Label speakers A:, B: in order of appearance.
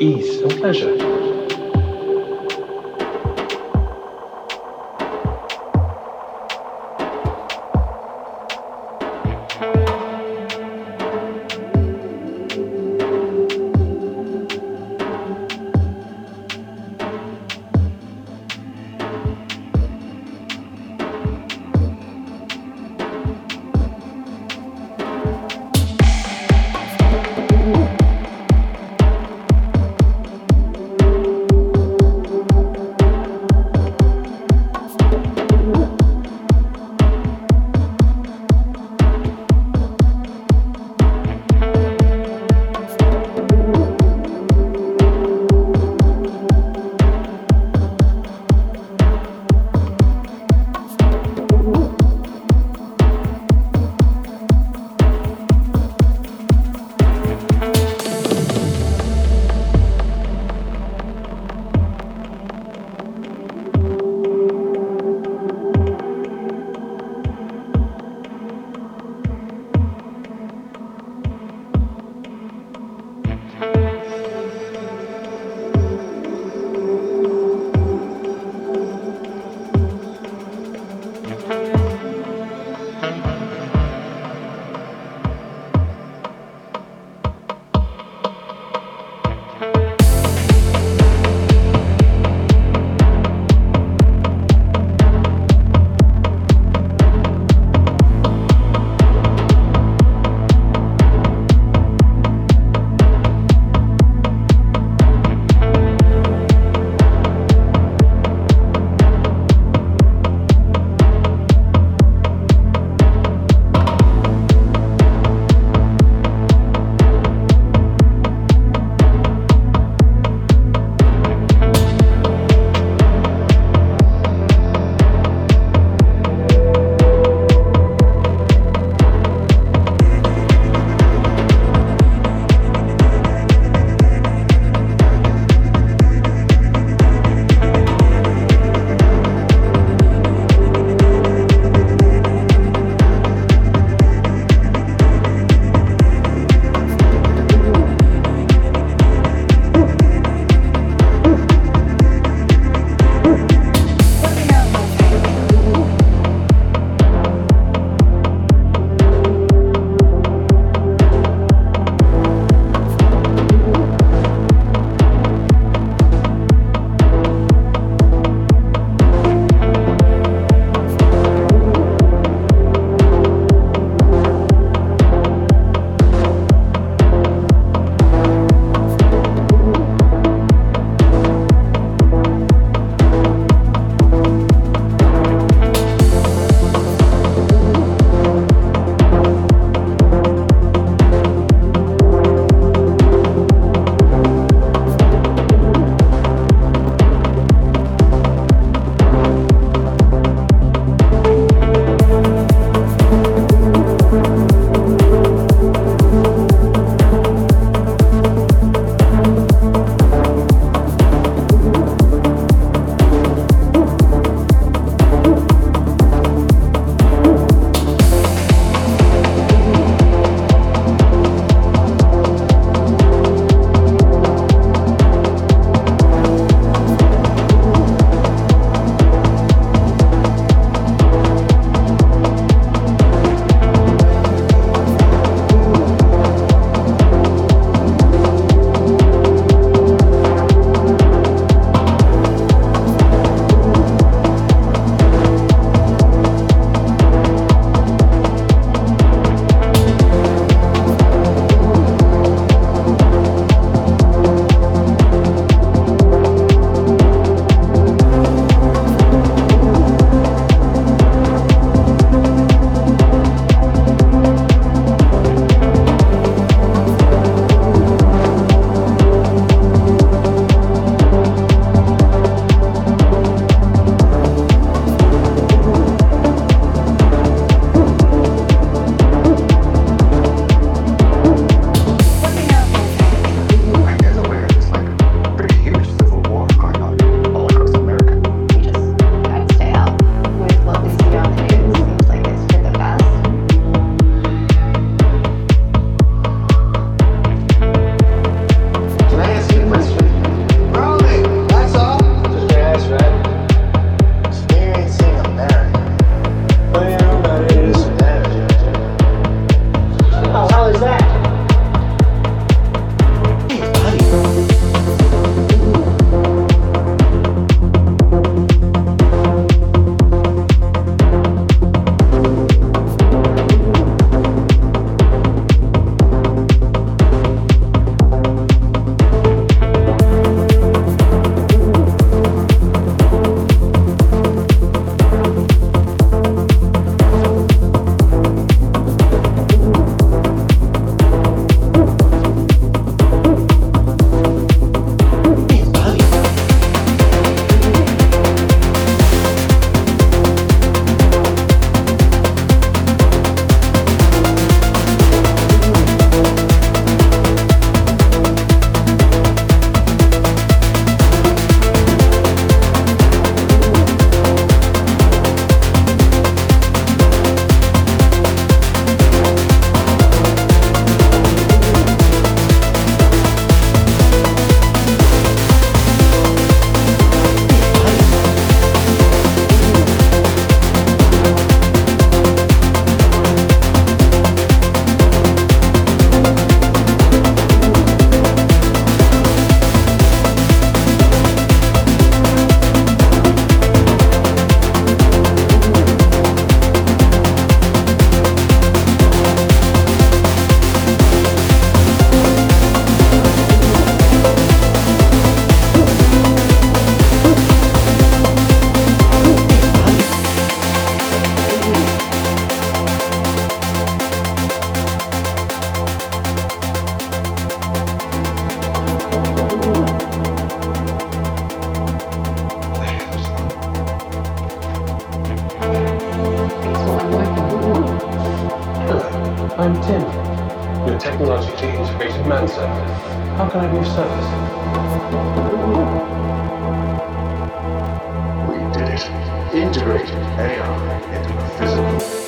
A: ease and pleasure. I'm Tim, your technologically integrated manservant. How can I be of service?
B: We did it. Integrated AI into a physical